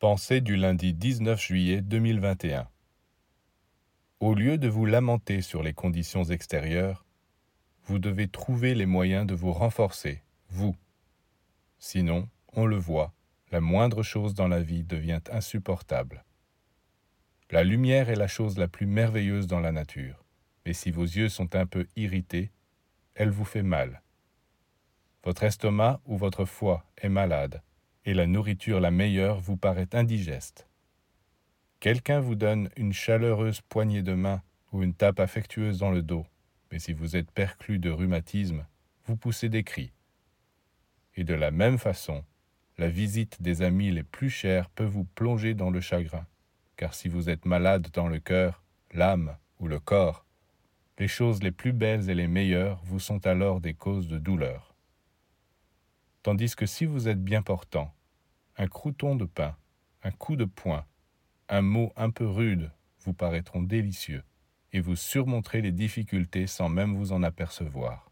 Pensée du lundi 19 juillet 2021 Au lieu de vous lamenter sur les conditions extérieures, vous devez trouver les moyens de vous renforcer, vous. Sinon, on le voit, la moindre chose dans la vie devient insupportable. La lumière est la chose la plus merveilleuse dans la nature, mais si vos yeux sont un peu irrités, elle vous fait mal. Votre estomac ou votre foie est malade, et la nourriture la meilleure vous paraît indigeste. Quelqu'un vous donne une chaleureuse poignée de main ou une tape affectueuse dans le dos, mais si vous êtes perclus de rhumatisme, vous poussez des cris. Et de la même façon, la visite des amis les plus chers peut vous plonger dans le chagrin, car si vous êtes malade dans le cœur, l'âme ou le corps, les choses les plus belles et les meilleures vous sont alors des causes de douleur. Tandis que si vous êtes bien portant, un crouton de pain, un coup de poing, un mot un peu rude vous paraîtront délicieux, et vous surmonterez les difficultés sans même vous en apercevoir.